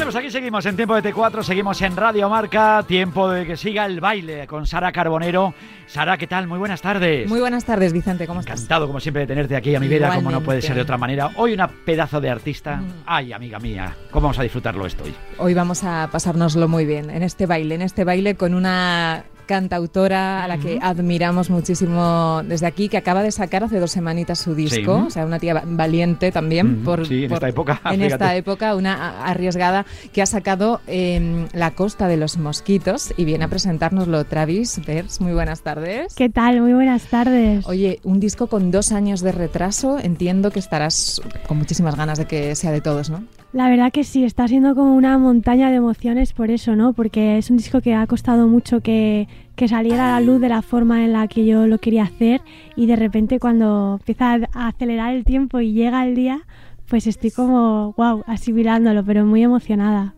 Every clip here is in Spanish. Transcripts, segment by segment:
Bueno, pues aquí seguimos en tiempo de T4, seguimos en Radio Marca, tiempo de que siga el baile con Sara Carbonero. Sara, ¿qué tal? Muy buenas tardes. Muy buenas tardes, Vicente, ¿cómo estás? Encantado, como siempre, de tenerte aquí a mi vera, como no puede ser de otra manera. Hoy una pedazo de artista. Mm. Ay, amiga mía, ¿cómo vamos a disfrutarlo esto hoy? Hoy vamos a pasárnoslo muy bien en este baile, en este baile con una cantautora a la que admiramos muchísimo desde aquí, que acaba de sacar hace dos semanitas su disco, o sea, una tía valiente también por, sí, en esta época. En esta época, una arriesgada que ha sacado eh, La Costa de los Mosquitos y viene a presentárnoslo Travis Bers. Muy buenas tardes. ¿Qué tal? Muy buenas tardes. Oye, un disco con dos años de retraso, entiendo que estarás con muchísimas ganas de que sea de todos, ¿no? La verdad que sí, está siendo como una montaña de emociones por eso, ¿no? Porque es un disco que ha costado mucho que, que saliera a la luz de la forma en la que yo lo quería hacer y de repente cuando empieza a acelerar el tiempo y llega el día, pues estoy como, wow, asimilándolo, pero muy emocionada.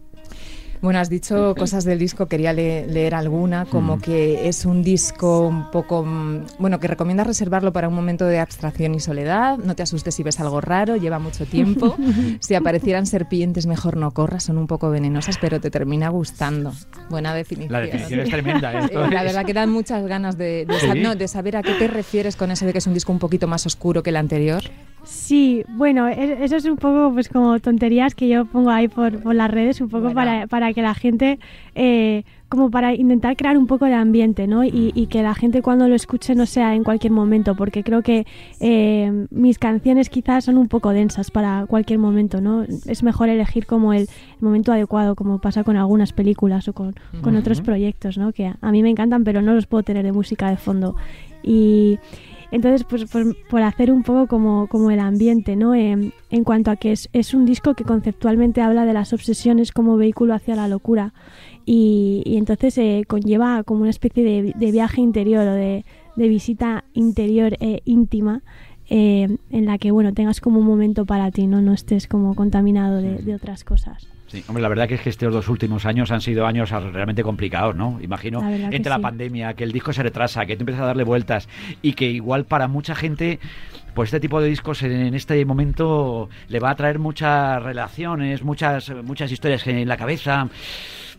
Bueno, has dicho cosas del disco, quería leer alguna, como que es un disco un poco, mm, bueno, que recomiendas reservarlo para un momento de abstracción y soledad, no te asustes si ves algo raro, lleva mucho tiempo, si aparecieran serpientes mejor no corras, son un poco venenosas, pero te termina gustando. Buena definición. La definición es tremenda. ¿eh? La verdad que dan muchas ganas de, de saber a qué te refieres con ese de que es un disco un poquito más oscuro que el anterior. Sí, bueno, e-, eso es un poco pues como tonterías que yo pongo ahí por, por las redes, un poco para, para, que la gente, eh, como para intentar crear un poco de ambiente, ¿no? Y, y, que la gente cuando lo escuche no sea en cualquier momento, porque creo que eh, mis canciones quizás son un poco densas para cualquier momento, ¿no? Es mejor elegir como el, momento adecuado, como pasa con algunas películas o con, con otros proyectos, ¿no? Que a, a mí me encantan, pero no los puedo tener de música de fondo. Y entonces, pues, por, hacer un poco como, como el ambiente, ¿no? en cuanto a que es, es, un disco que conceptualmente habla de las obsesiones como vehículo hacia la locura y, y entonces eh, conlleva como una especie de, de viaje interior o de, de visita interior e íntima eh, en la que, bueno, tengas como un momento para ti, ¿no? No estés como contaminado de, de otras cosas. Sí, hombre, la verdad que es que estos dos últimos años han sido años realmente complicados, ¿no? Imagino, entre la pandemia, que el disco se retrasa, que tú empiezas a darle vueltas y que igual para mucha gente pues este tipo de discos en este momento le va a traer muchas relaciones, muchas muchas historias en la cabeza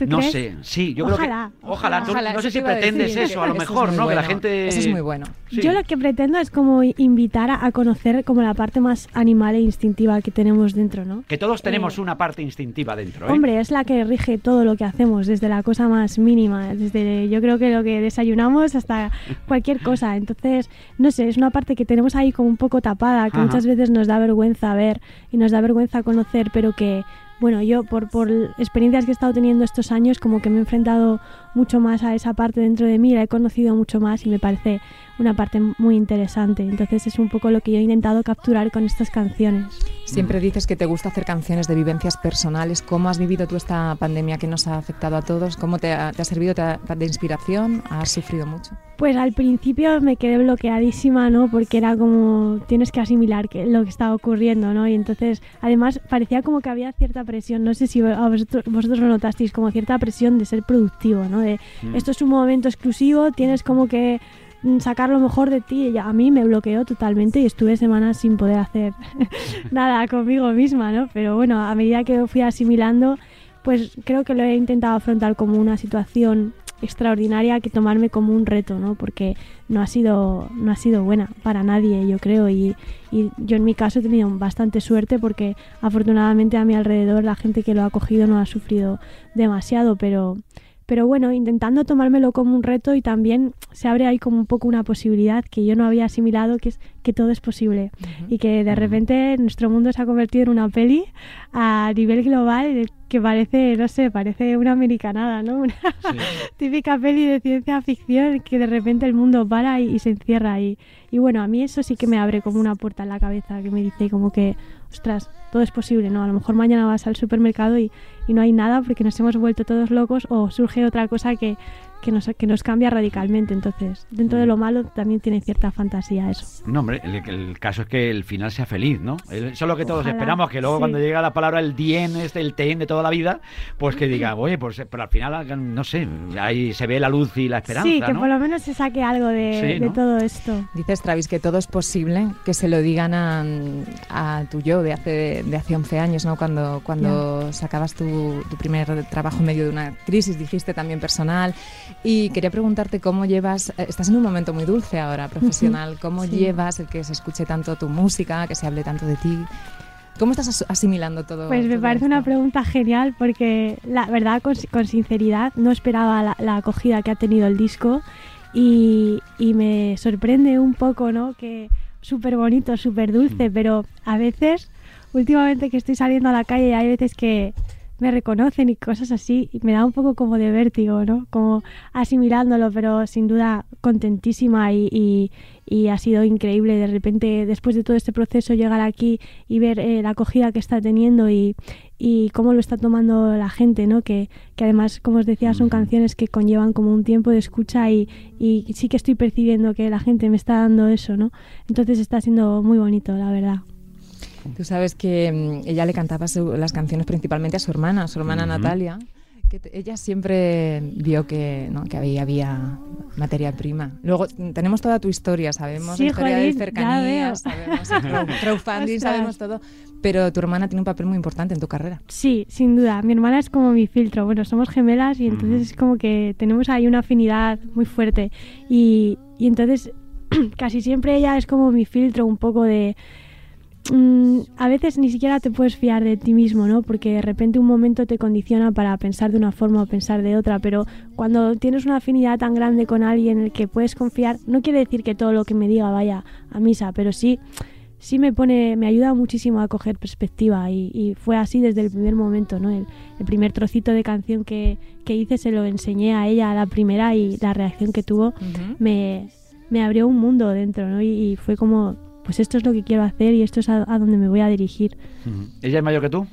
no sé, sí, yo ojalá, creo que. Ojalá, no sé si pretendes eso, a lo mejor, ¿no? Que la gente. Eso es muy bueno. Yo lo que pretendo es como invitar a, conocer como la parte más animal e instintiva que tenemos dentro, ¿no? Que todos tenemos eh, una parte instintiva dentro, ¿eh? Hombre, es la que rige todo lo que hacemos, desde la cosa más mínima, desde yo creo que lo que desayunamos hasta cualquier cosa. Entonces, no sé, es una parte que tenemos ahí como un poco tapada, que muchas veces nos da vergüenza ver y nos da vergüenza conocer, pero que bueno, yo por, por experiencias que he estado teniendo estos años, como que me he enfrentado mucho más a esa parte dentro de mí, la he conocido mucho más y me parece una parte muy interesante. Entonces es un poco lo que yo he intentado capturar con estas canciones. Siempre dices que te gusta hacer canciones de vivencias personales. ¿Cómo has vivido tú esta pandemia que nos ha afectado a todos? ¿Cómo te ha, servido de inspiración? ¿Has sufrido mucho? Pues al principio me quedé bloqueadísima, ¿no? Porque era como tienes que asimilar que, lo que estaba ocurriendo, ¿no? Y entonces, además, parecía como que había cierta presión. No sé si vosotros, vosotros lo notasteis, como cierta presión de ser productivo, ¿no? De mm. esto es un momento exclusivo, tienes como que sacar lo mejor de ti. A mí me bloqueó totalmente y estuve semanas sin poder hacer nada conmigo misma, ¿no? Pero bueno, a medida que fui asimilando, pues creo que lo he intentado afrontar como una situación extraordinaria que tomarme como un reto, ¿no? Porque no ha sido, no ha sido buena para nadie, yo creo. Y, y, yo en mi caso he tenido bastante suerte porque afortunadamente a mi alrededor la gente que lo ha cogido no ha sufrido demasiado, pero pero bueno, intentando tomármelo como un reto y también se abre ahí como un poco una posibilidad que yo no había asimilado, que es que todo es posible y que de repente nuestro mundo se ha convertido en una peli a nivel global que parece, no sé, parece una americanada, ¿no? Una típica peli de ciencia ficción que de repente el mundo para y, se encierra ahí. Y bueno, a mí eso sí que me abre como una puerta en la cabeza que me dice como que, ostras, todo es posible, ¿no? A lo mejor mañana vas al supermercado y, y no hay nada porque nos hemos vuelto todos locos o surge otra cosa que, que nos, que nos cambia radicalmente. Entonces, dentro de lo malo también tiene cierta fantasía eso. No, hombre, el, caso es que el final sea feliz, ¿no? Eso es lo que todos esperamos, que luego cuando llega la palabra el dien, este, el ten de toda la vida, pues que diga, oye, pues pero al final, no sé, ahí se ve la luz y la esperanza. Sí, que por lo menos se saque algo de, todo esto. Dices, Travis, que todo es posible, que se lo digan a, tu yo de hace, de hace 11 años, ¿no? Cuando, cuando sacabas tu, tu primer trabajo en medio de una crisis, dijiste también personal. Y quería preguntarte cómo llevas, eh, estás en un momento muy dulce ahora, profesional, ¿cómo llevas el que se escuche tanto tu música, que se hable tanto de ti? ¿Cómo estás asimilando todo? Pues me parece una pregunta genial porque la verdad, con, sinceridad, no esperaba la, acogida que ha tenido el disco y, y me sorprende un poco, ¿no? Que súper bonito, súper dulce, mm. pero a veces, últimamente que estoy saliendo a la calle, hay veces que me reconocen y cosas así, y me da un poco como de vértigo, ¿no? Como asimilándolo, pero sin duda contentísima y, y, ha sido increíble de repente, después de todo este proceso, llegar aquí y ver eh, la acogida que está teniendo y, y cómo lo está tomando la gente, ¿no? Que, que, además, como os decía, son canciones que conllevan como un tiempo de escucha y, y sí que estoy percibiendo que la gente me está dando eso, ¿no? Entonces está siendo muy bonito, la verdad. Tú sabes que mm, ella le cantaba las canciones principalmente a su hermana, a su hermana Natalia. Que ella siempre vio que, ¿no? que había, había materia prima. Luego mm, tenemos toda tu historia, sabemos la historia de cercanía, sabemos crowdfunding, sabemos todo. Pero tu hermana tiene un papel muy importante en tu carrera. Sí, sin duda. Mi hermana es como mi filtro. Bueno, somos gemelas y entonces es como que tenemos ahí una afinidad muy fuerte. Y, y entonces casi siempre ella es como mi filtro un poco de Mm, a veces ni siquiera te puedes fiar de ti mismo, ¿no? Porque de repente un momento te condiciona para pensar de una forma o pensar de otra, pero cuando tienes una afinidad tan grande con alguien en el que puedes confiar, no quiere decir que todo lo que me diga vaya a misa, pero sí sí me pone, me ayuda muchísimo a coger perspectiva y, fue así desde el primer momento, ¿no? El, primer trocito de canción que, hice se lo enseñé a ella a la primera y la reacción que tuvo me, me, abrió un mundo dentro, ¿no? y fue como pues esto es lo que quiero hacer y esto es a, donde me voy a dirigir. ¿Ella es mayor que tú?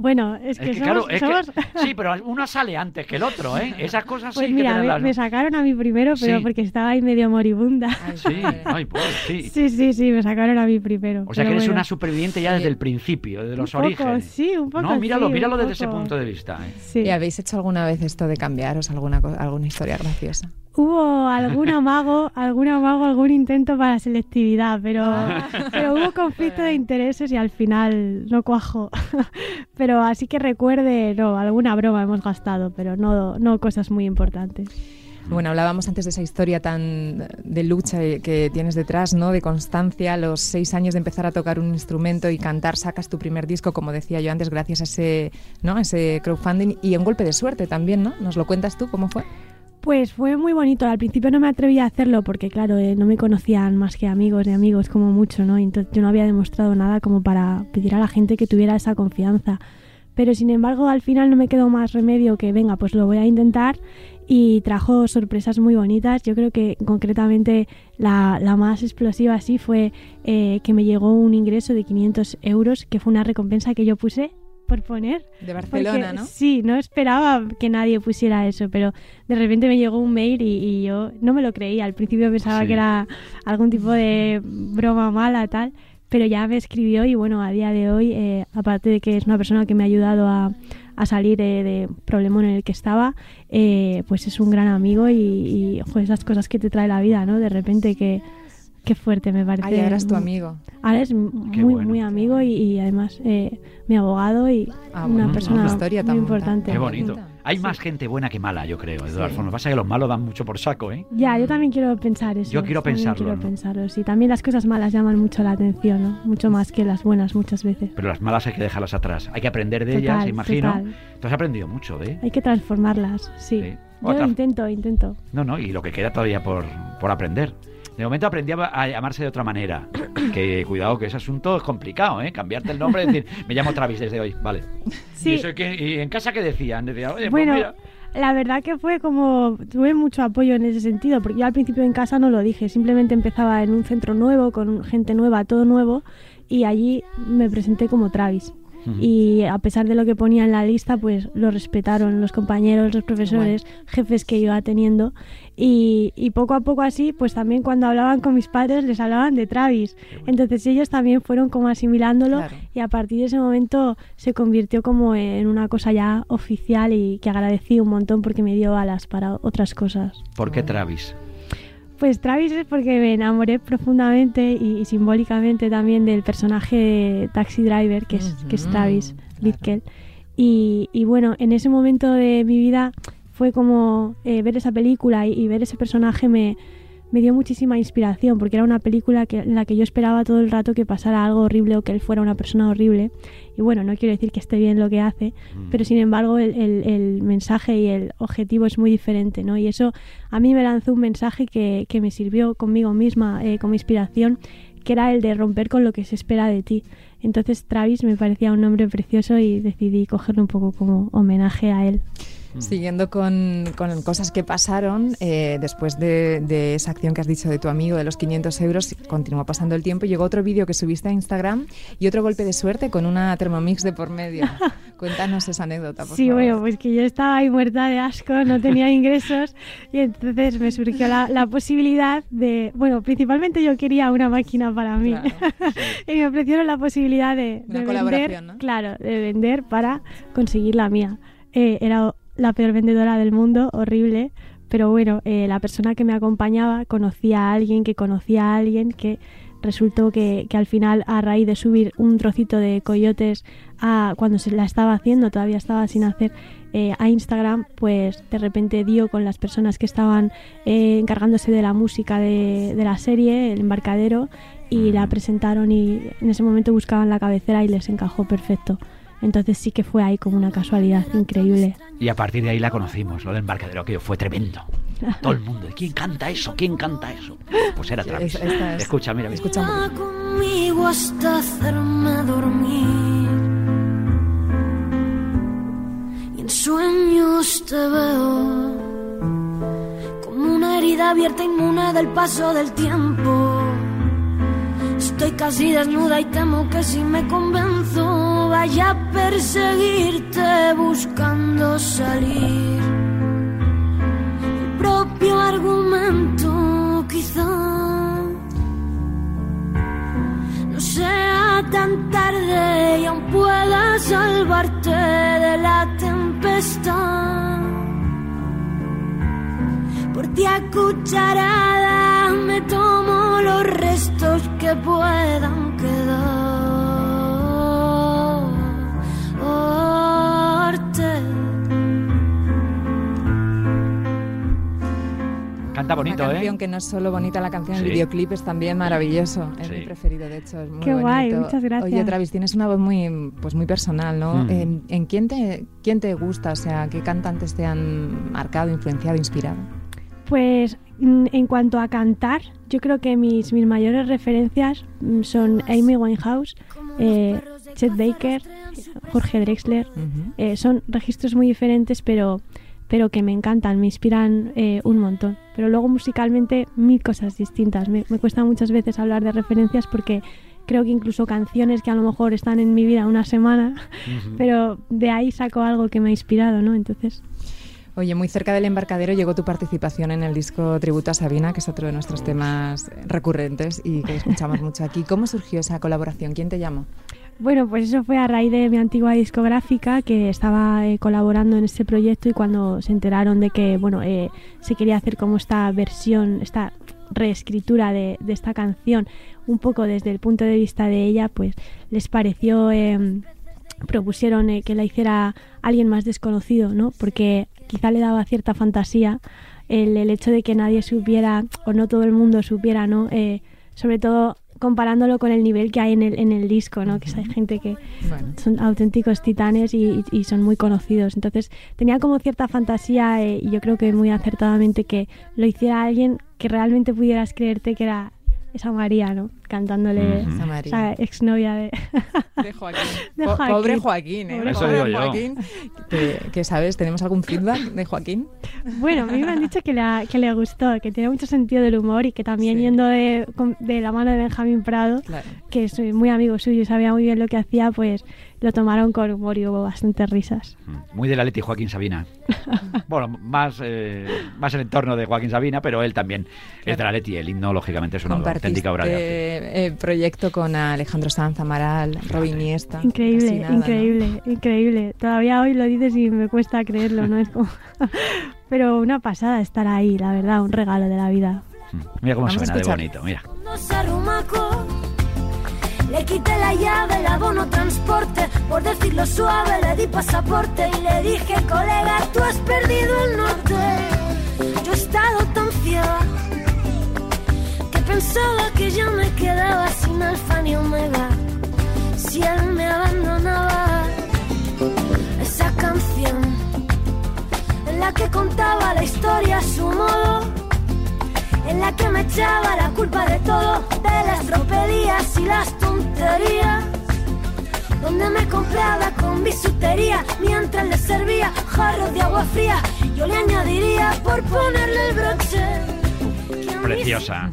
Bueno, es que, somos, sí, pero uno sale antes que el otro, ¿eh? Esas cosas pues sí mira, me, me, sacaron a mí primero, pero porque estaba ahí medio moribunda. sí, ay, pues, sí. Sí, sí, sí, me sacaron a mí primero. O sea que eres una superviviente ya desde el principio, desde los orígenes. Sí, un poco. No, míralo, míralo desde ese punto de vista. ¿eh? ¿Y habéis hecho alguna vez esto de cambiaros alguna, alguna historia graciosa? hubo algún amago, algún amago, algún intento para selectividad, pero, ah. pero hubo conflicto de intereses y al final no cuajó. pero así que recuerde, no, alguna broma hemos gastado, pero no, no cosas muy importantes. Bueno, hablábamos antes de esa historia tan de lucha que tienes detrás, ¿no? De constancia, los seis años de empezar a tocar un instrumento y cantar, sacas tu primer disco, como decía yo antes, gracias a ese, ¿no? ese crowdfunding y un golpe de suerte también, ¿no? ¿Nos lo cuentas tú cómo fue? Pues fue muy bonito. Al principio no me atreví a hacerlo porque, claro, eh, no me conocían más que amigos de amigos como mucho, ¿no? Entonces yo no había demostrado nada como para pedir a la gente que tuviera esa confianza. Pero sin embargo, al final no me quedó más remedio que, venga, pues lo voy a intentar y trajo sorpresas muy bonitas. Yo creo que concretamente la, más explosiva así fue eh, que me llegó un ingreso de 500 euros, que fue una recompensa que yo puse por poner. De Barcelona, ¿no? Sí, no esperaba que nadie pusiera eso, pero de repente me llegó un mail y, yo no me lo creía. Al principio pensaba que era algún tipo de broma mala, tal, pero ya me escribió y bueno, a día de hoy, eh, aparte de que es una persona que me ha ayudado a, salir de, problema en el que estaba, eh, pues es un gran amigo y, y esas cosas que te trae la vida, ¿no? De repente que Qué fuerte, me parece. Ah, ahora es tu amigo. Ahora es muy, muy amigo y, además eh, mi abogado y ah, una persona historia muy importante. Qué bonito. Hay más gente buena que mala, yo creo. De todas formas, pasa que los malos dan mucho por saco, ¿eh? Ya, yo también quiero pensar eso. Yo quiero pensarlo. Quiero pensarlo, sí. También las cosas malas llaman mucho la atención, ¿no? Mucho más que las buenas muchas veces. Pero las malas hay que dejarlas atrás. Hay que aprender de ellas, imagino. Tú has aprendido mucho, ¿eh? Hay que transformarlas, sí. Yo intento, intento. No, no, y lo que queda todavía por, por aprender. De momento aprendí a llamarse de otra manera. Que cuidado, que ese asunto es complicado, ¿eh? Cambiarte el nombre y decir, me llamo Travis desde hoy, vale. Sí. ¿Y, en casa qué decían? Decían, oye, pues bueno, La verdad que fue como, tuve mucho apoyo en ese sentido, porque yo al principio en casa no lo dije, simplemente empezaba en un centro nuevo, con gente nueva, todo nuevo, y allí me presenté como Travis. Y a pesar de lo que ponía en la lista, pues lo respetaron los compañeros, los profesores, jefes que iba teniendo y, y, poco a poco así, pues también cuando hablaban con mis padres les hablaban de Travis. Entonces ellos también fueron como asimilándolo y a partir de ese momento se convirtió como en una cosa ya oficial y que agradecí un montón porque me dio alas para otras cosas. ¿Por qué Travis? Pues Travis es porque me enamoré profundamente y, simbólicamente también del personaje Taxi Driver, que es, que es Travis. Y, y bueno, en ese momento de mi vida fue como eh, ver esa película y, ver ese personaje me, me, dio muchísima inspiración, porque era una película que, en la que yo esperaba todo el rato que pasara algo horrible o que él fuera una persona horrible. Y bueno, no quiero decir que esté bien lo que hace, mm. pero sin embargo el, el, mensaje y el objetivo es muy diferente, ¿no? Y eso a mí me lanzó un mensaje que, que me sirvió conmigo misma eh, como inspiración, que era el de romper con lo que se espera de ti. Entonces Travis me parecía un nombre precioso y decidí cogerlo un poco como homenaje a él. Mm. Siguiendo con, cosas que pasaron, eh, después de, esa acción que has dicho de tu amigo de los 500 euros, continuó pasando el tiempo. Llegó otro vídeo que subiste a Instagram y otro golpe de suerte con una Thermomix de por medio. Cuéntanos esa anécdota, por sí, bueno, pues que yo estaba ahí muerta de asco, no tenía ingresos y entonces me surgió la, posibilidad de, bueno, principalmente yo quería una máquina para mí y me ofrecieron la posibilidad de, vender, claro, de vender para conseguir la mía. Eh, era la peor vendedora del mundo, horrible, pero bueno, eh, la persona que me acompañaba conocía a alguien que conocía a alguien que resultó que, al final a raíz de subir un trocito de coyotes a cuando se la estaba haciendo, todavía estaba sin hacer eh, a Instagram, pues de repente dio con las personas que estaban eh, encargándose de la música de, de, la serie, el embarcadero, y la presentaron y en ese momento buscaban la cabecera y les encajó perfecto. Entonces sí que fue ahí como una casualidad increíble. Y a partir de ahí la conocimos, lo del embarcadero, que fue tremendo. Todo el mundo, ¿quién canta eso? ¿Quién canta eso? Pues era Travis. Escucha, mira, mira. Escucha conmigo hasta hacerme dormir. Y en sueños te veo como una herida abierta inmune del paso del tiempo. Estoy casi desnuda y temo que si me convenzo vaya a perseguirte buscando salir. El propio argumento quizá no sea tan tarde y aún pueda salvarte de la tempestad. Por ti a cucharada me tomo los restos que puedan quedar. Canta bonito, Una canción que no es solo bonita la canción, el videoclip es también maravilloso. Es mi preferido, de hecho, es muy Qué guay, muchas gracias. Oye, Travis, tienes una voz muy, pues muy personal, ¿no? Mm. ¿En, quién, te, quién te gusta? O sea, ¿qué cantantes te han marcado, influenciado, inspirado? Pues mm, en cuanto a cantar, yo creo que mis, mis mayores referencias mm, son Amy Winehouse, eh, Chet Baker, Jorge Drexler. Eh, son registros muy diferentes, pero pero que me encantan, me inspiran eh, un montón. Pero luego musicalmente mil cosas distintas. Me, cuesta muchas veces hablar de referencias porque creo que incluso canciones que a lo mejor están en mi vida una semana, pero de ahí saco algo que me ha inspirado, ¿no? Entonces... Oye, muy cerca del embarcadero llegó tu participación en el disco Tributo a Sabina, que es otro de nuestros temas recurrentes y que escuchamos mucho aquí. ¿Cómo surgió esa colaboración? ¿Quién te llamó? Bueno, pues eso fue a raíz de mi antigua discográfica que estaba eh, colaborando en este proyecto y cuando se enteraron de que bueno eh, se quería hacer como esta versión, esta reescritura de, esta canción, un poco desde el punto de vista de ella, pues les pareció, em, propusieron eh, que la hiciera alguien más desconocido, ¿no? Porque quizá le daba cierta fantasía el, el hecho de que nadie supiera o no todo el mundo supiera, ¿no? sobre todo comparándolo con el nivel que hay en el, en el disco, ¿no? Que hay gente que son auténticos titanes y, son muy conocidos. Entonces tenía como cierta fantasía eh, y yo creo que muy acertadamente que lo hiciera alguien que realmente pudieras creerte que era esa María, ¿no? Cantándole a esa exnovia de... de Joaquín. Pobre Joaquín, ¿eh? Pobre Joaquín. Que, sabes, ¿tenemos algún feedback de Joaquín? Bueno, a mí me han dicho que, que le gustó, que tiene mucho sentido del humor y que también yendo de, de, la mano de Benjamín Prado, que es muy amigo suyo y sabía muy bien lo que hacía, pues lo tomaron con humor y hubo bastantes risas. Mm, muy de la Leti Joaquín Sabina. bueno, más, eh, más el entorno de Joaquín Sabina, pero él también es de la Leti. El himno, lógicamente, es una auténtica obra de arte. Eh, proyecto con Alejandro Sanz, Amaral, Robin Iniesta. Increíble, increíble, increíble. Todavía hoy lo dices y me cuesta creerlo, ¿no? Es como... pero una pasada estar ahí, la verdad, un regalo de la vida. Mm, mira cómo suena de bonito, mira. Le quité la llave, el abono transporte, por decirlo suave le di pasaporte y le dije, colega, tú has perdido el norte. Yo he estado tan que pensaba que ya me quedaba sin alfa ni omega. Si él me abandonaba, esa canción en la que contaba la historia a su modo en la que me echaba la culpa de todo, de las tropelías y las tonterías. Donde me compraba con bisutería mientras le servía jarros de agua fría. Yo le añadiría por ponerle broche. Preciosa.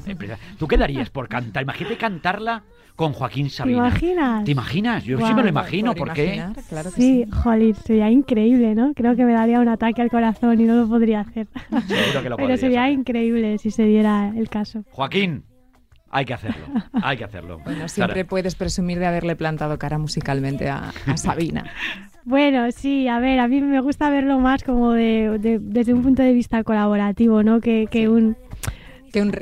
¿Tú qué darías por cantar? Imagínate cantarla con Joaquín Sabina. ¿Te imaginas? ¿Te imaginas? Yo sí me lo imagino, ¿por, qué? Claro sí, sí. sería increíble, ¿no? Creo que me daría un ataque al corazón y no lo podría hacer. Seguro que lo Pero sería increíble si se diera el caso. Joaquín, hay que hacerlo, hay que hacerlo. Bueno, siempre puedes presumir de haberle plantado cara musicalmente a, Sabina. bueno, sí, a ver, a mí me gusta verlo más como de, desde un punto de vista colaborativo, ¿no? Que, que un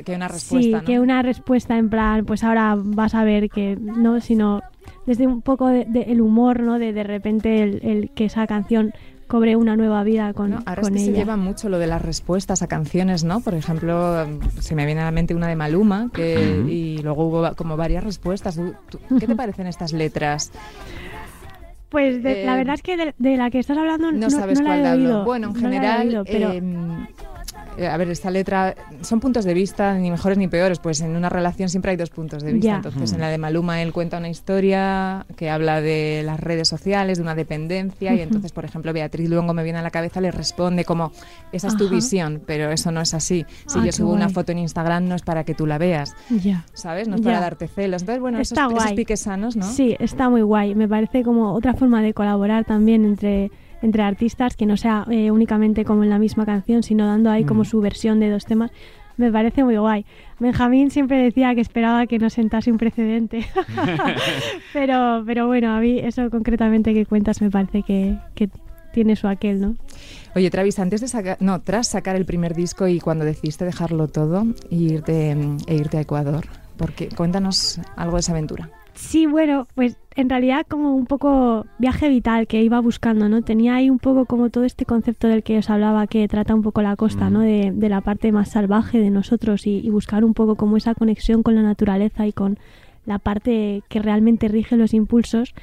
que, una respuesta. Sí, que una respuesta en plan, pues ahora vas a ver que no, sino desde un poco de, el humor, ¿no? De de repente el, que esa canción cobre una nueva vida con, no, ahora es que se lleva mucho lo de las respuestas a canciones, ¿no? Por ejemplo, se me viene a la mente una de Maluma, que, y luego hubo como varias respuestas. ¿Qué te parecen estas letras? Pues la eh, verdad es que de, la que estás hablando no, sabes cuál la he oído. Bueno, en general, pero... Em, eh, a ver, esta letra son puntos de vista, ni mejores ni peores, pues en una relación siempre hay dos puntos de vista. Entonces, en la de Maluma él cuenta una historia que habla de las redes sociales, de una dependencia, y entonces, por ejemplo, Beatriz Luengo me viene a la cabeza, le responde como, esa es tu visión, pero eso no es así. Si ah, yo subo una foto en Instagram no es para que tú la veas, ya. ¿sabes? No es para darte celos. Entonces, bueno, esos, esos piques sanos, ¿no? Sí, está muy guay. Me parece como otra forma de colaborar también entre entre artistas, que no sea eh, únicamente como en la misma canción, sino dando ahí como mm. su versión de dos temas, me parece muy guay. Benjamín siempre decía que esperaba que no sentase un precedente, pero, pero bueno, a mí eso concretamente que cuentas me parece que, que tiene su aquel, ¿no? Oye, Travis, antes de sacar, no, tras sacar el primer disco y cuando decidiste dejarlo todo e irte, e irte a Ecuador, porque cuéntanos algo de esa aventura. Sí, bueno, pues en realidad como un poco viaje vital que iba buscando, ¿no? Tenía ahí un poco como todo este concepto del que os hablaba que trata un poco la costa, ¿no? De, de, la parte más salvaje de nosotros y, buscar un poco como esa conexión con la naturaleza y con la parte que realmente rige los impulsos.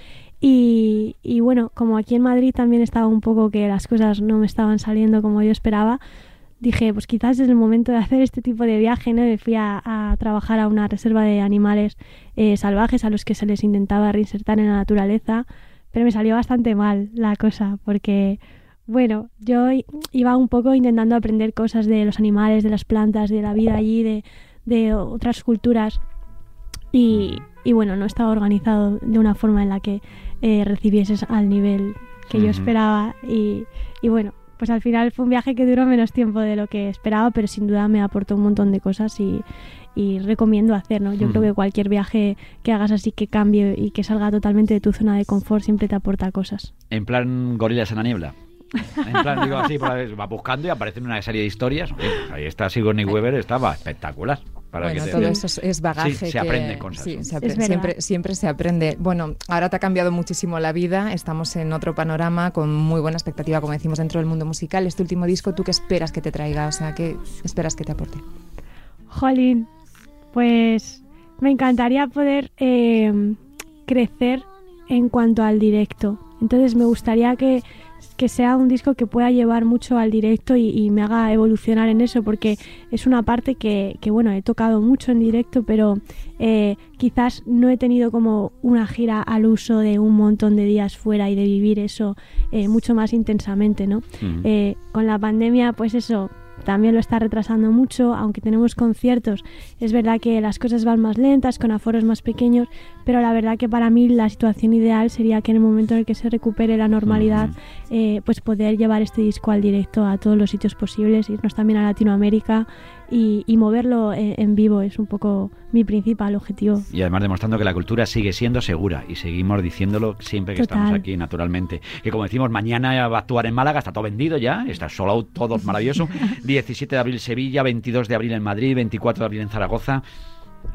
Y, y bueno, como aquí en Madrid también estaba un poco que las cosas no me estaban saliendo como yo esperaba, dije, pues quizás es el momento de hacer este tipo de viaje, ¿no? Me fui a, trabajar a una reserva de animales eh, salvajes a los que se les intentaba reinsertar en la naturaleza, pero me salió bastante mal la cosa, porque, bueno, yo iba un poco intentando aprender cosas de los animales, de las plantas, de la vida allí, de, de otras culturas, y, y, bueno, no estaba organizado de una forma en la que eh, recibieses al nivel que yo esperaba, y, y bueno, pues al final fue un viaje que duró menos tiempo de lo que esperaba, pero sin duda me aportó un montón de cosas y, recomiendo hacer, ¿no? Yo creo que cualquier viaje que hagas así que cambie y que salga totalmente de tu zona de confort siempre te aporta cosas. En plan gorilas en la niebla. En plan, digo así, va buscando y aparece una serie de historias. Ahí está Sigourney Weaver, estaba espectacular bueno, todo eso es bagaje. se aprende con sí, siempre, siempre se aprende. Bueno, ahora te ha cambiado muchísimo la vida, estamos en otro panorama con muy buena expectativa, como decimos, dentro del mundo musical. Este último disco, ¿tú qué esperas que te traiga? O sea, ¿qué esperas que te aporte? Jolín, pues me encantaría poder eh, crecer en cuanto al directo. Entonces me gustaría que que sea un disco que pueda llevar mucho al directo y, me haga evolucionar en eso, porque es una parte que, bueno, he tocado mucho en directo, pero eh, quizás no he tenido como una gira al uso de un montón de días fuera y de vivir eso eh, mucho más intensamente, ¿no? Eh, con la pandemia, pues eso, también lo está retrasando mucho, aunque tenemos conciertos, es verdad que las cosas van más lentas, con aforos más pequeños, pero la verdad que para mí la situación ideal sería que en el momento en el que se recupere la normalidad, eh, pues poder llevar este disco al directo a todos los sitios posibles, irnos también a Latinoamérica y, moverlo eh, en, vivo es un poco mi principal objetivo. Y además demostrando que la cultura sigue siendo segura y seguimos diciéndolo siempre que estamos aquí, naturalmente. Que como decimos, mañana va a actuar en Málaga, está todo vendido ya, está solo todo maravilloso. 17 de abril Sevilla, 22 de abril en Madrid, 24 de abril en Zaragoza.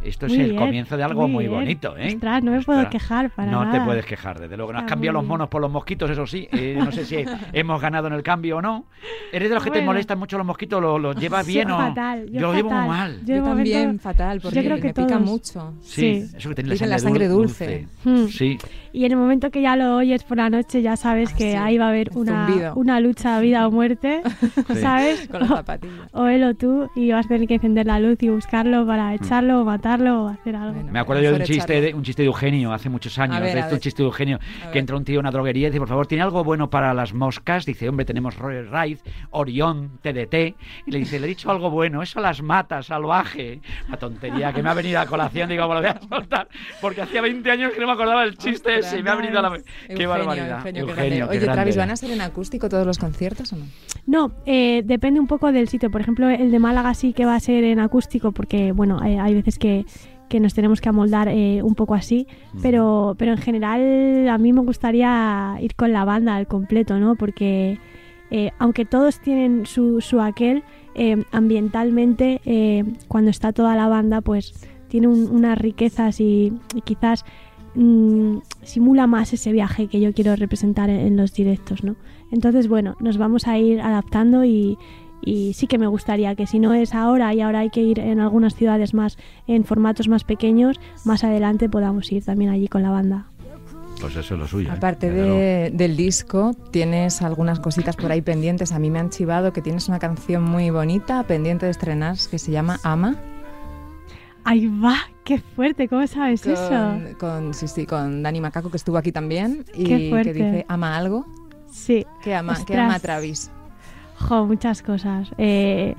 Esto es el comienzo de algo muy, bonito, ¿eh? Ostras, no me puedo quejar para no nada. te puedes quejar, desde luego. No has cambiado los monos por los mosquitos, eso sí. Eh, no sé si hemos ganado en el cambio o no. ¿Eres de los que te molestan mucho los mosquitos? ¿Los, llevas bien o...? Fatal, yo, lo llevo muy mal. Yo, también fatal, porque creo que me pica mucho. Sí, eso que tienes la sangre, dulce. Hmm. Sí. Y en el momento que ya lo oyes por la noche, ya sabes ah, que ahí va a haber una, una lucha vida o muerte, ¿sabes? Con las zapatillas. O, él o tú, y vas a tener que encender la luz y buscarlo para echarlo o matarlo o hacer me acuerdo yo de un chiste, de un chiste de Eugenio hace muchos años. un chiste de Eugenio que entra un tío en una droguería y dice, por favor, ¿tiene algo bueno para las moscas? Dice, hombre, tenemos Royal Ride, Orión, TDT. Y le dice, le he dicho algo bueno, eso las mata, salvaje. La tontería que me ha venido a colación, digo, lo voy a soltar. Porque hacía 20 años que no me acordaba del chiste ese. Me ha a la... qué barbaridad. Eugenio, Oye, Travis, ¿van a ser en acústico todos los conciertos o no? No, eh, depende un poco del sitio. Por ejemplo, el de Málaga sí que va a ser en acústico porque, bueno, hay veces que que nos tenemos que amoldar eh, un poco así, pero, pero en general a mí me gustaría ir con la banda al completo, ¿no? Porque eh, aunque todos tienen su, su aquel, eh, ambientalmente, cuando está toda la banda, pues tiene unas riquezas y, quizás mm, simula más ese viaje que yo quiero representar en, en los directos, ¿no? Entonces, bueno, nos vamos a ir adaptando y, y sí que me gustaría que si no es ahora y ahora hay que ir en algunas ciudades más en formatos más pequeños, más adelante podamos ir también allí con la banda. Pues eso es lo suyo. ¿eh? Aparte del disco, tienes algunas cositas por ahí pendientes. A mí me han chivado que tienes una canción muy bonita pendiente de estrenar que se llama Ama. Ahí va, qué fuerte, ¿cómo sabes eso? Con, sí, sí, con Dani Macaco que estuvo aquí también y que dice ama algo. Sí. ¿Qué ama, ¿qué ama Travis? Jo, muchas cosas. Eh,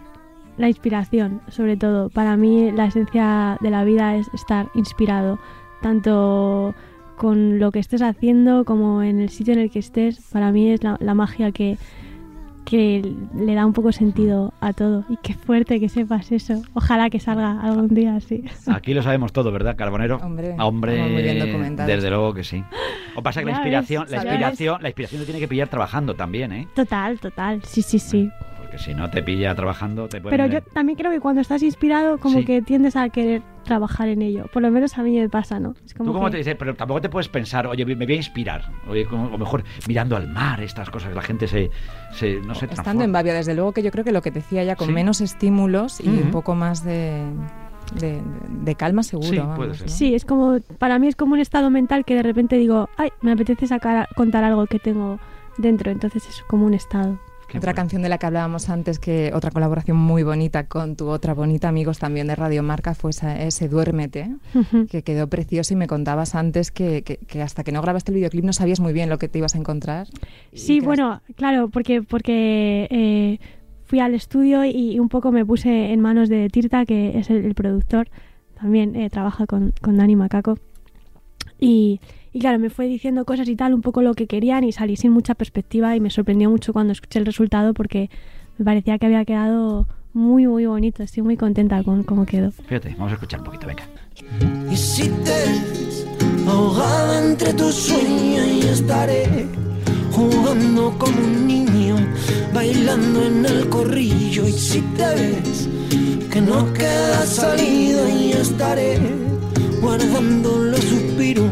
la inspiración, sobre todo. Para mí la esencia de la vida es estar inspirado, tanto con lo que estés haciendo como en el sitio en el que estés. Para mí es la, magia que, que le da un poco sentido a todo. Y qué fuerte que sepas eso. Ojalá que salga algún día así. Aquí lo sabemos todo, ¿verdad, Carbonero? Hombre, Hombre desde luego que sí. O pasa que la inspiración, la inspiración, la inspiración te tiene que pillar trabajando también, ¿eh? Total, total. Sí, sí, sí. Porque si no te pilla trabajando, te puede. Pero yo también creo que cuando estás inspirado, como que tiendes a querer trabajar en ello. Por lo menos a mí me pasa, ¿no? Es como Tú como te dices, pero tampoco te puedes pensar, oye, me voy a inspirar. Oye, o mejor mirando al mar, estas cosas, la gente se, se no se Estando en Bavia, desde luego que yo creo que lo que te decía ya, con menos estímulos y un poco más de de, calma seguro. Sí, es como, para mí es como un estado mental que de repente digo, ay, me apetece sacar, contar algo que tengo dentro, entonces es como un estado. Otra canción de la que hablábamos antes, que otra colaboración muy bonita con tu otra bonita amigos también de Radio Marca fue ese Duérmete, que quedó precioso y me contabas antes que, que, hasta que no grabaste el videoclip no sabías muy bien lo que te ibas a encontrar. Sí, bueno, claro, porque, porque eh, fui al estudio y un poco me puse en manos de Tirta, que es el, productor, también eh, trabaja con, con Dani Macaco. Y, y, claro, me fue diciendo cosas y tal, un poco lo que querían y salí sin mucha perspectiva y me sorprendió mucho cuando escuché el resultado porque me parecía que había quedado muy, muy bonito. Estoy muy contenta con cómo quedó. Fíjate, vamos a escuchar un poquito, venga. Y si te ahogada entre tus sueños y estaré jugando como un niño, bailando en el corrillo. Y si te ves que no queda salida, y estaré guardando los suspiros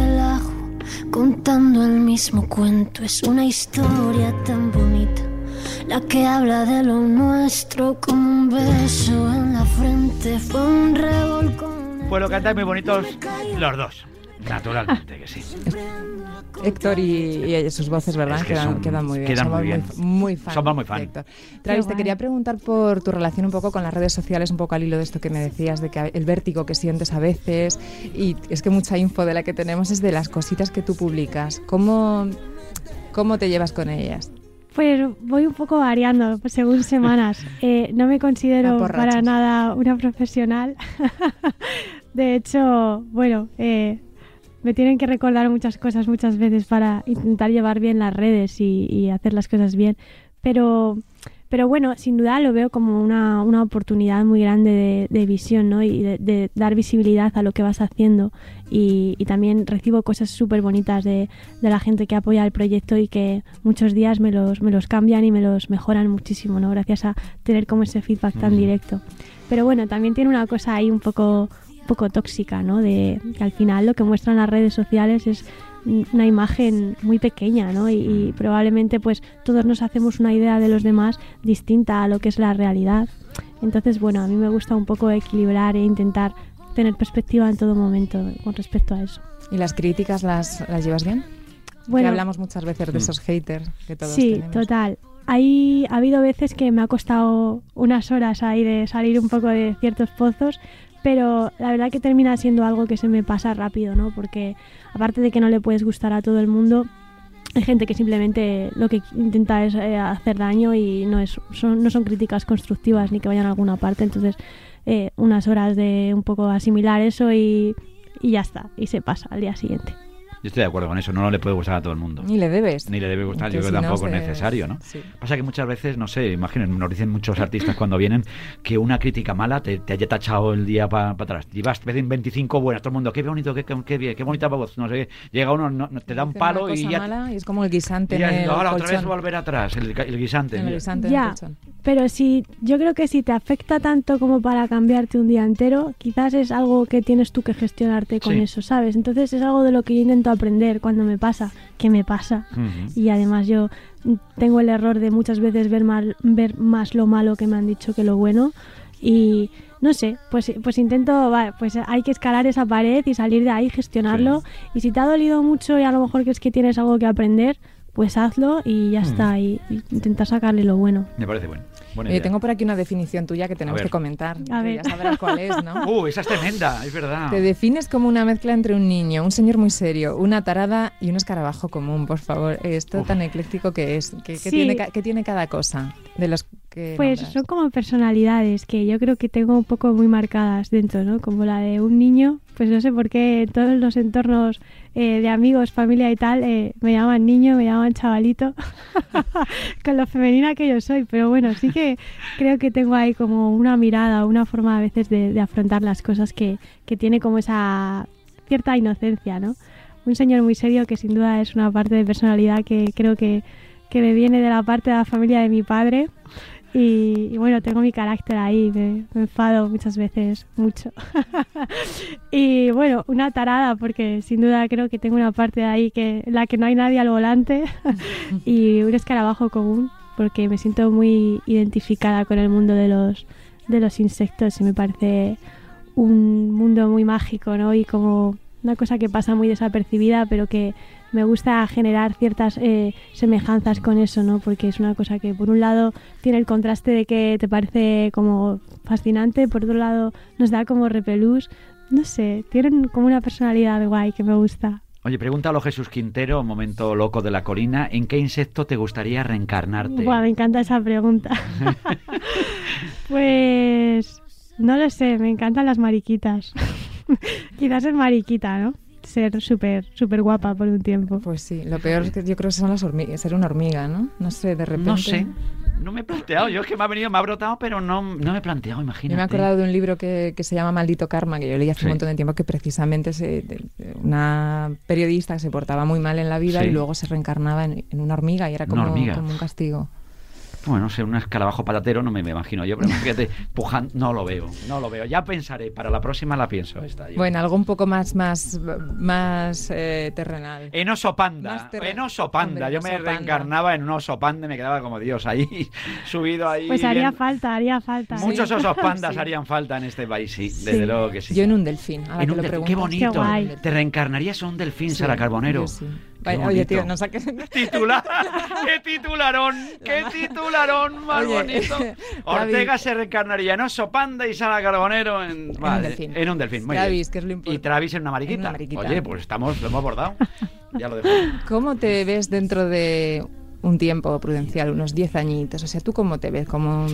contando el mismo cuento. Es una historia tan bonita, la que habla de lo nuestro como un beso en la frente, fue un revolcón. Lo cantan muy bonitos los dos. Naturalmente que sí. Héctor y, sus voces, ¿verdad? quedan, quedan, muy bien. Quedan muy bien. Muy, fan Somos muy fan. Travis, te quería preguntar por tu relación un poco con las redes sociales, un poco al hilo de esto que me decías, de que el vértigo que sientes a veces. Y es que mucha info de la que tenemos es de las cositas que tú publicas. ¿Cómo, cómo te llevas con ellas? Pues voy un poco variando según semanas. Eh, no me considero para nada una profesional. de hecho, bueno, eh, me tienen que recordar muchas cosas muchas veces para intentar llevar bien las redes y, hacer las cosas bien. Pero, pero bueno, sin duda lo veo como una, una oportunidad muy grande de, visión ¿no? y de, dar visibilidad a lo que vas haciendo. Y, también recibo cosas súper bonitas de, de, la gente que apoya el proyecto y que muchos días me los, me los cambian y me los mejoran muchísimo, ¿no? gracias a tener como ese feedback tan directo. Pero bueno, también tiene una cosa ahí un poco poco tóxica, ¿no? De que al final lo que muestran las redes sociales es una imagen muy pequeña, ¿no? Y, probablemente pues todos nos hacemos una idea de los demás distinta a lo que es la realidad. Entonces, bueno, a mí me gusta un poco equilibrar e intentar tener perspectiva en todo momento con respecto a eso. ¿Y las críticas las, las llevas bien? Bueno, hablamos muchas veces de mm. esos haters que todos Sí, total. Hay, ha habido veces que me ha costado unas horas ahí de salir un poco de ciertos pozos, pero la verdad que termina siendo algo que se me pasa rápido, ¿no? Porque aparte de que no le puedes gustar a todo el mundo, hay gente que simplemente lo que intenta es eh, hacer daño y no, es, son, no son críticas constructivas ni que vayan a alguna parte, entonces eh, unas horas de un poco asimilar eso y, y ya está, y se pasa al día siguiente. Yo estoy de acuerdo con eso, no, le puede gustar a todo el mundo. Ni le debes. Ni le debe gustar, yo creo que tampoco es necesario, ¿no? Pasa que muchas veces, no sé, imaginen, nos dicen muchos artistas cuando vienen que una crítica mala te, haya tachado el día para atrás. Y vas, te 25 buenas, todo el mundo, qué bonito, qué, qué, bien, qué bonita voz, no sé, llega uno, no, te da un palo y ya... y es como el guisante y en ahora otra vez volver atrás, el, guisante. El guisante ya, pero si, yo creo que si te afecta tanto como para cambiarte un día entero, quizás es algo que tienes tú que gestionarte con eso, ¿sabes? Entonces es algo de lo que yo intento aprender cuando me pasa, que me pasa. Y además yo tengo el error de muchas veces ver, mal, ver más lo malo que me han dicho que lo bueno. Y no sé, pues, pues intento, pues hay que escalar esa pared y salir de ahí, gestionarlo. Y si te ha dolido mucho y a lo mejor que es que tienes algo que aprender, pues hazlo y ya está. Y, y intenta sacarle lo bueno. Me parece bueno. Eh, tengo por aquí una definición tuya que tenemos que comentar. A ver. Ya sabrás cuál es, ¿no? Uh, esa es tremenda, es verdad. Te defines como una mezcla entre un niño, un señor muy serio, una tarada y un escarabajo común, por favor. Esto tan ecléctico que es. ¿Qué, tiene, tiene cada cosa de los que Pues son como personalidades que yo creo que tengo un poco muy marcadas dentro, ¿no? Como la de un niño, pues no sé por qué en todos los entornos eh, de amigos, familia y tal, eh, me llaman niño, me llaman chavalito, con lo femenina que yo soy, pero bueno, sí que creo que tengo ahí como una mirada, una forma a veces de, afrontar las cosas que, que tiene como esa cierta inocencia, ¿no? Un señor muy serio que sin duda es una parte de personalidad que creo que, que me viene de la parte de la familia de mi padre y, bueno, tengo mi carácter ahí, me, enfado muchas veces, mucho. y bueno, una tarada, porque sin duda creo que tengo una parte de ahí que, en la que no hay nadie al volante y un escarabajo común, porque me siento muy identificada con el mundo de los, de los insectos y me parece un mundo muy mágico, ¿no? Y como una cosa que pasa muy desapercibida, pero que me gusta generar ciertas eh, semejanzas con eso, ¿no? Porque es una cosa que por un lado tiene el contraste de que te parece como fascinante, por otro lado nos da como repelús, no sé, tienen como una personalidad guay que me gusta. Oye, pregúntalo Jesús Quintero, momento loco de la colina, ¿en qué insecto te gustaría reencarnarte? Buah, me encanta esa pregunta. pues no lo sé, me encantan las mariquitas. Quizás es mariquita, ¿no? Ser súper súper guapa por un tiempo. Pues sí, lo peor es que yo creo que son las hormigas, ser una hormiga, ¿no? No sé, de repente... No sé. No me he planteado, yo es que me ha venido, me ha brotado, pero no, no me he planteado, imagínate. Yo me he acordado de un libro que, que se llama Maldito Karma, que yo leí hace un montón de tiempo, que precisamente es una periodista que se portaba muy mal en la vida y luego se reencarnaba en, una hormiga y era como, como un castigo. Bueno, ser un escarabajo patatero no me, imagino yo, pero fíjate, pujando, no lo veo, no lo veo. Ya pensaré, para la próxima la pienso esta. Bueno, algo un poco más, más, más eh, terrenal. En oso panda, en oso panda. yo me reencarnaba en un oso panda y me quedaba como Dios ahí, subido ahí. Pues haría falta, haría falta. Muchos osos pandas harían falta en este país, sí, desde luego que sí. Yo en un delfín, en un delfín. Qué bonito. Te reencarnarías en un delfín, Sara Carbonero. oye, tío, no saques... Titular, qué titularón, qué titularón más bonito. Ortega se reencarnaría en oso panda y Sara Carbonero en, en un delfín. En un delfín, muy Travis, que es lo importante. Y Travis en una mariquita. Oye, pues estamos, lo hemos abordado. ya lo dejo. ¿Cómo te ves dentro de un tiempo prudencial, unos 10 añitos? O sea, ¿tú cómo te ves? como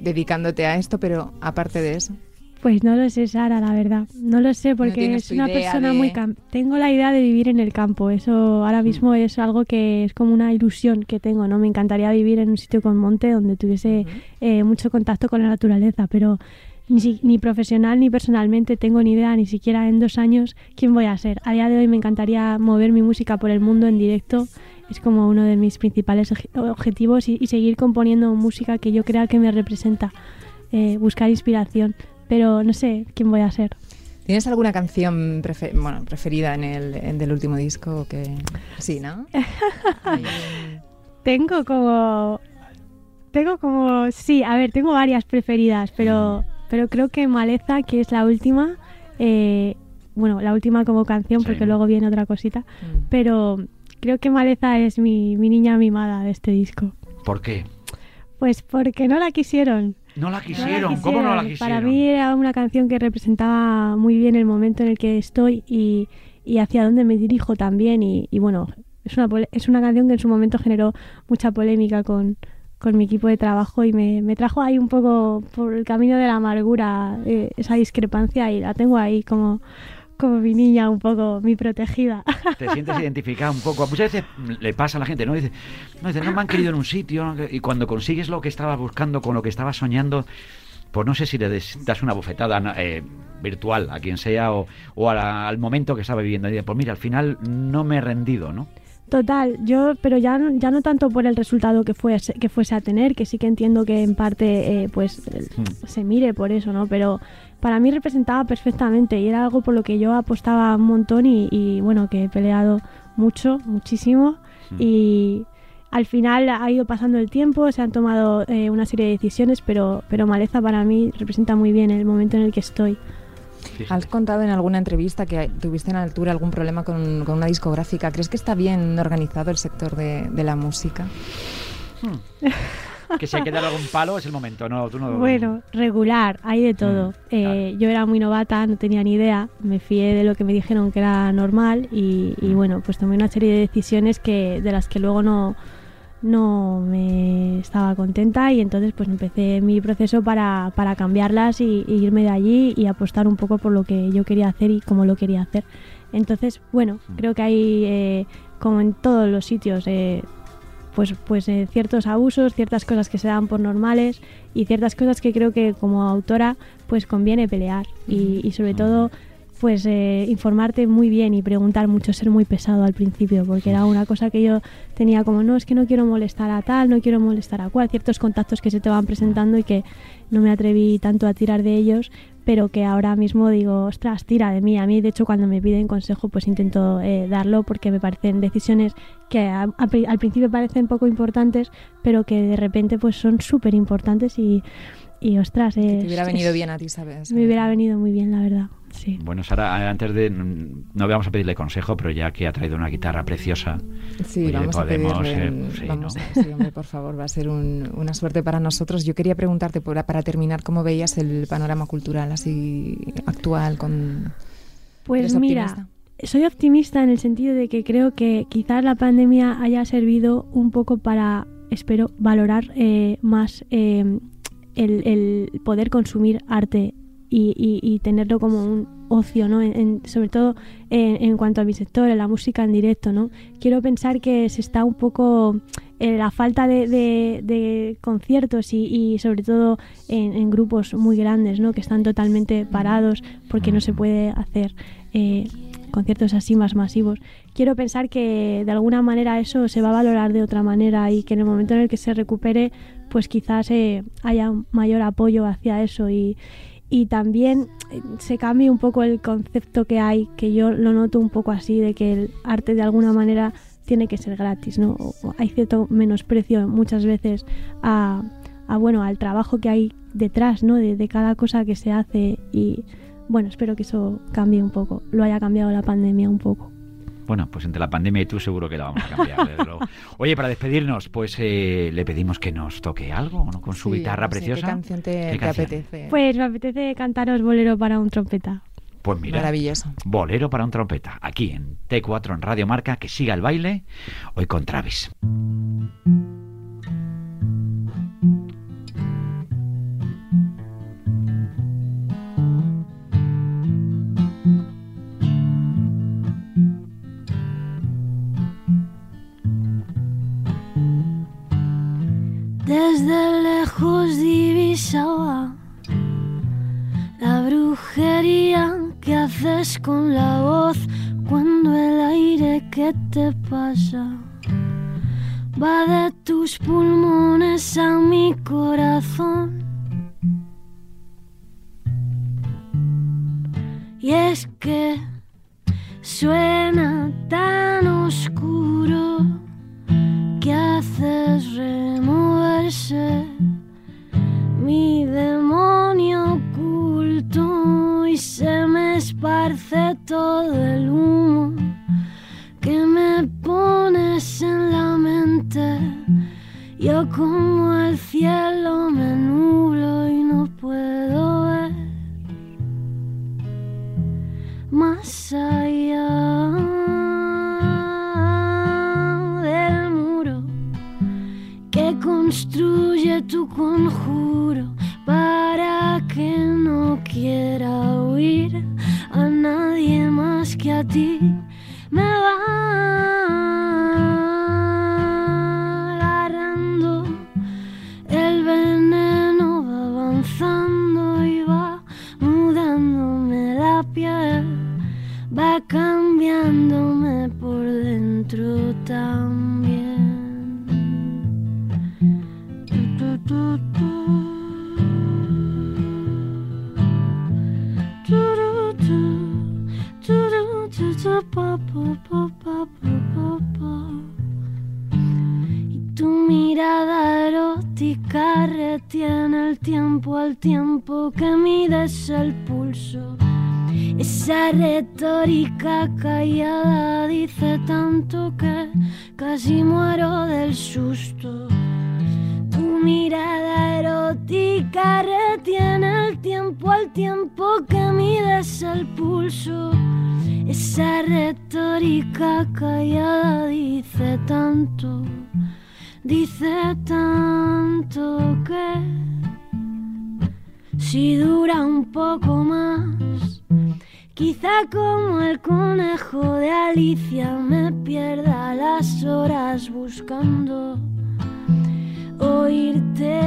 dedicándote a esto, pero aparte de eso. Pues no lo sé, Sara, la verdad. No lo sé porque es una persona muy... Tengo la idea de vivir en el campo. Eso ahora mm. mismo es algo que es como una ilusión que tengo, ¿no? Me encantaría vivir en un sitio con monte donde tuviese eh, mucho contacto con la naturaleza, pero ni, ni, profesional ni personalmente tengo ni idea, ni siquiera en dos años, quién voy a ser. A día de hoy me encantaría mover mi música por el mundo en directo. Es como uno de mis principales objetivos y, seguir componiendo música que yo crea que me representa. Eh, buscar inspiración pero no sé quién voy a ser. ¿Tienes alguna canción bueno, preferida en el del último disco? Que... Sí, ¿no? tengo como... Tengo como... Sí, a ver, tengo varias preferidas, pero, mm. pero creo que Maleza, que es la última, eh, bueno, la última como canción, porque luego viene otra cosita, mm. pero creo que Maleza es mi, mi niña mimada de este disco. ¿Por qué? Pues porque no la quisieron. No la quisieron, ¿cómo no la quisieron? Para mí era una canción que representaba muy bien el momento en el que estoy y, hacia dónde me dirijo también. Y, bueno, es una, es una canción que en su momento generó mucha polémica con, mi equipo de trabajo y me, trajo ahí un poco por el camino de la amargura eh, esa discrepancia y la tengo ahí como como mi niña, un poco mi protegida. Te sientes identificada un poco. Muchas veces le pasa a la gente, ¿no? Dice, no, dice, no me han querido en un sitio. Y cuando consigues lo que estabas buscando, con lo que estabas soñando, pues no sé si le das una bofetada eh, virtual a quien sea o, al momento que estaba viviendo. Y dice, pues mira, al final no me he rendido, ¿no? Total, yo, pero ya, ya no tanto por el resultado que, fuese, que fuese a tener, que sí que entiendo que en parte eh, pues hmm. se mire por eso, ¿no? Pero para mí representaba perfectamente y era algo por lo que yo apostaba un montón y, bueno, que he peleado mucho, muchísimo hmm. y al final ha ido pasando el tiempo, se han tomado eh, una serie de decisiones, pero, pero Maleza para mí representa muy bien el momento en el que estoy. Has contado en alguna entrevista que tuviste en altura algún problema con, una discográfica. ¿Crees que está bien organizado el sector de, la música? Hmm. que si hay que dar algún palo es el momento, no, Bueno, regular, hay de todo. Hmm, eh, yo era muy novata, no tenía ni idea, me fié de lo que me dijeron que era normal y, y hmm. bueno, pues tomé una serie de decisiones que de las que luego no, no me estaba contenta y entonces pues empecé mi proceso para, para cambiarlas y, irme de allí y apostar un poco por lo que yo quería hacer y cómo lo quería hacer. Entonces, bueno, mm. creo que hay, eh, como en todos los sitios, eh, pues, pues eh, ciertos abusos, ciertas cosas que se dan por normales y ciertas cosas que creo que como autora pues conviene pelear y, y sobre todo pues eh, informarte muy bien y preguntar mucho, ser muy pesado al principio, porque era una cosa que yo tenía como, no, es que no quiero molestar a tal, no quiero molestar a cual, ciertos contactos que se te van presentando y que no me atreví tanto a tirar de ellos, pero que ahora mismo digo, ostras, tira de mí. A mí, de hecho, cuando me piden consejo, pues intento eh, darlo porque me parecen decisiones que al principio parecen poco importantes, pero que de repente pues son súper importantes y, y ostras, te hubiera venido bien a ti, ¿sabes? Me hubiera venido muy bien, la verdad. Bueno, Sara, antes de. No vamos a pedirle consejo, pero ya que ha traído una guitarra preciosa. Sí, vamos a pedirle, eh, por favor, va a ser una suerte para nosotros. Yo quería preguntarte, para terminar, ¿cómo veías el panorama cultural así actual? con Pues mira. Soy optimista en el sentido de que creo que quizás la pandemia haya servido un poco para, espero, valorar eh, más eh, el, el, poder consumir arte y, tenerlo como un ocio, ¿no? sobre todo en, cuanto a mi sector, en la música en directo, ¿no? Quiero pensar que se está un poco en la falta de, conciertos y, sobre todo en, grupos muy grandes, ¿no? Que están totalmente parados porque no se puede hacer. Eh, conciertos así más masivos. Quiero pensar que de alguna manera eso se va a valorar de otra manera y que en el momento en el que se recupere, pues quizás eh, haya mayor apoyo hacia eso y, y también eh, se cambie un poco el concepto que hay, que yo lo noto un poco así, de que el arte de alguna manera tiene que ser gratis, ¿no? hay cierto menosprecio muchas veces a, bueno, al trabajo que hay detrás, ¿no? De, de, cada cosa que se hace y bueno, espero que eso cambie un poco, lo haya cambiado la pandemia un poco. Bueno, pues entre la pandemia y tú seguro que la vamos a cambiar. Oye, para despedirnos, pues eh, le pedimos que nos toque algo, ¿no? Con su guitarra preciosa. ¿Qué canción te, apetece? Pues me apetece cantaros Bolero para un trompeta. Pues mira, maravilloso. Bolero para un trompeta, aquí en T4 en Radio Marca, que siga el baile, hoy con Travis. Desde lejos divisaba la brujería que haces con la voz cuando el aire que te pasa va de tus pulmones a mi corazón. Y es que suena tan oscuro que haces removerse mi demonio oculto y se me esparce todo el humo que me pones en la mente. Yo como el cielo mirada erótica retiene el tiempo al tiempo que mides el pulso. Esa retórica callada dice tanto, dice tanto que si dura un poco más, quizá como el conejo de Alicia me pierda las horas buscando oírte.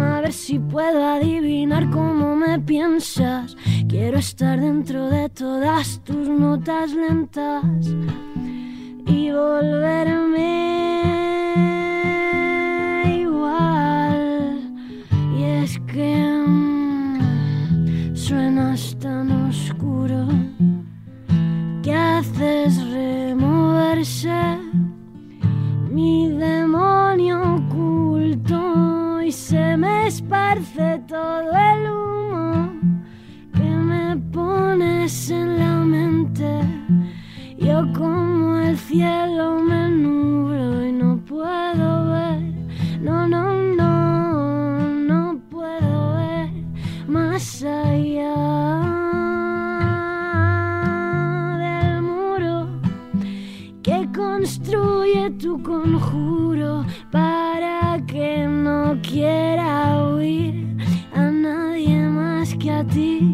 A ver si puedo adivinar cómo me piensas. Quiero estar dentro de todas tus notas lentas y volverme igual. Y es que mm, suenas tan oscuro que haces removerse mi demonio oculto y se me esparce todo el humo que me pones en la mente. Yo como el cielo me nublo y no puedo ver, no, no, no, no puedo ver más allá. Tu conjuro para que no quiera oír a nadie más que a ti.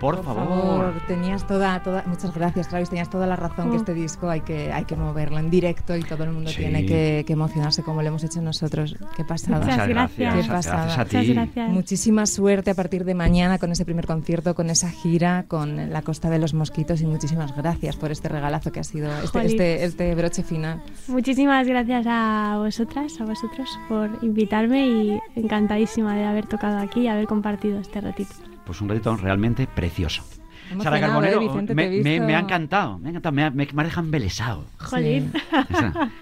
Por, favor. Tenías toda, toda, muchas gracias, Travis. Tenías toda la razón que oh. este disco hay que, hay que moverlo en directo y todo el mundo tiene que, emocionarse como lo hemos hecho nosotros. Qué pasada. Muchas gracias. Qué pasada. Muchas gracias. Muchísima suerte a partir de mañana con ese primer concierto, con esa gira, con la Costa de los Mosquitos y muchísimas gracias por este regalazo que ha sido este, este, este broche final. Muchísimas gracias a vosotras, a vosotros por invitarme y encantadísima de haber tocado aquí y haber compartido este ratito pues un reto realmente precioso. Sara Carbonero, ¿eh, me, ha encantado, me ha encantado, me ha, me, me embelesado. Joder.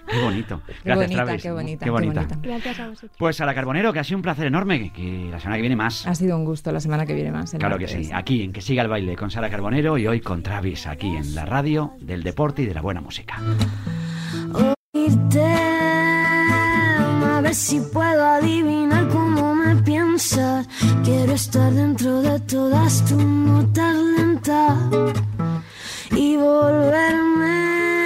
qué bonito. Gracias, qué bonita, Travis. Qué bonita, qué bonita. Gracias a vosotros. Pues Sara Carbonero, que ha sido un placer enorme, que, la semana que viene más. Ha sido un gusto la semana que viene más. Claro que sí, aquí en Que Siga el Baile con Sara Carbonero y hoy con Travis, aquí en la radio del deporte y de la buena música. a ver si puedo adivinar Quiero estar dentro de todas tus notas lentas y volverme